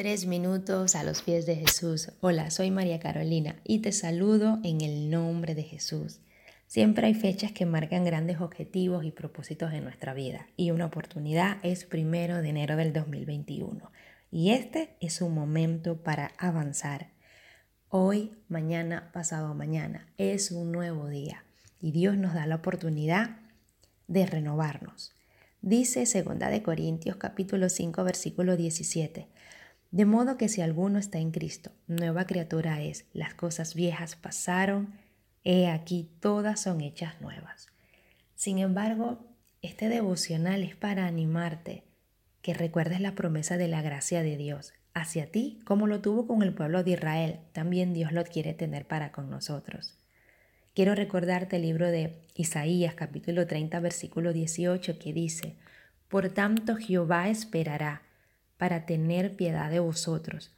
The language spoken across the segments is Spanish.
Tres minutos a los pies de Jesús. Hola, soy María Carolina y te saludo en el nombre de Jesús. Siempre hay fechas que marcan grandes objetivos y propósitos en nuestra vida y una oportunidad es primero de enero del 2021 y este es un momento para avanzar. Hoy, mañana, pasado mañana es un nuevo día y Dios nos da la oportunidad de renovarnos. Dice 2 de Corintios capítulo 5 versículo 17 de modo que si alguno está en Cristo, nueva criatura es, las cosas viejas pasaron, he aquí todas son hechas nuevas. Sin embargo, este devocional es para animarte, que recuerdes la promesa de la gracia de Dios hacia ti, como lo tuvo con el pueblo de Israel, también Dios lo quiere tener para con nosotros. Quiero recordarte el libro de Isaías capítulo 30 versículo 18 que dice, Por tanto Jehová esperará para tener piedad de vosotros,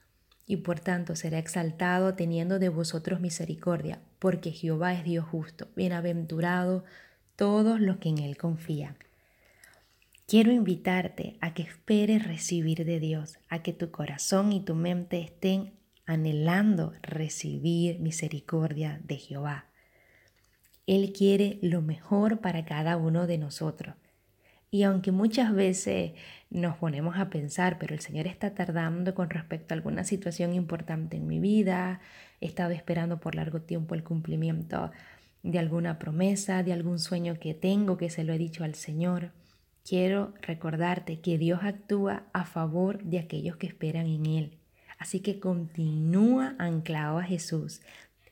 y por tanto será exaltado teniendo de vosotros misericordia, porque Jehová es Dios justo, bienaventurado todos los que en Él confían. Quiero invitarte a que esperes recibir de Dios, a que tu corazón y tu mente estén anhelando recibir misericordia de Jehová. Él quiere lo mejor para cada uno de nosotros. Y aunque muchas veces nos ponemos a pensar, pero el Señor está tardando con respecto a alguna situación importante en mi vida, he estado esperando por largo tiempo el cumplimiento de alguna promesa, de algún sueño que tengo que se lo he dicho al Señor, quiero recordarte que Dios actúa a favor de aquellos que esperan en Él. Así que continúa anclado a Jesús.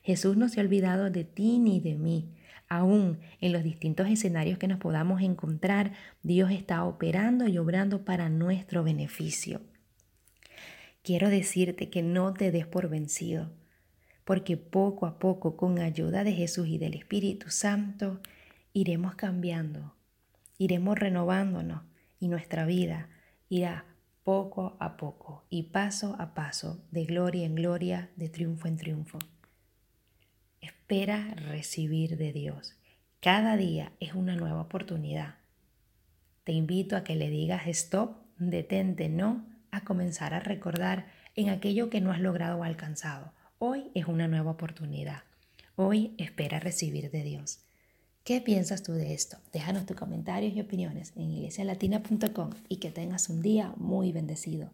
Jesús no se ha olvidado de ti ni de mí. Aún en los distintos escenarios que nos podamos encontrar, Dios está operando y obrando para nuestro beneficio. Quiero decirte que no te des por vencido, porque poco a poco, con ayuda de Jesús y del Espíritu Santo, iremos cambiando, iremos renovándonos y nuestra vida irá poco a poco y paso a paso, de gloria en gloria, de triunfo en triunfo. Espera recibir de Dios. Cada día es una nueva oportunidad. Te invito a que le digas stop, detente, no, a comenzar a recordar en aquello que no has logrado o alcanzado. Hoy es una nueva oportunidad. Hoy espera recibir de Dios. ¿Qué piensas tú de esto? Déjanos tus comentarios y opiniones en iglesialatina.com y que tengas un día muy bendecido.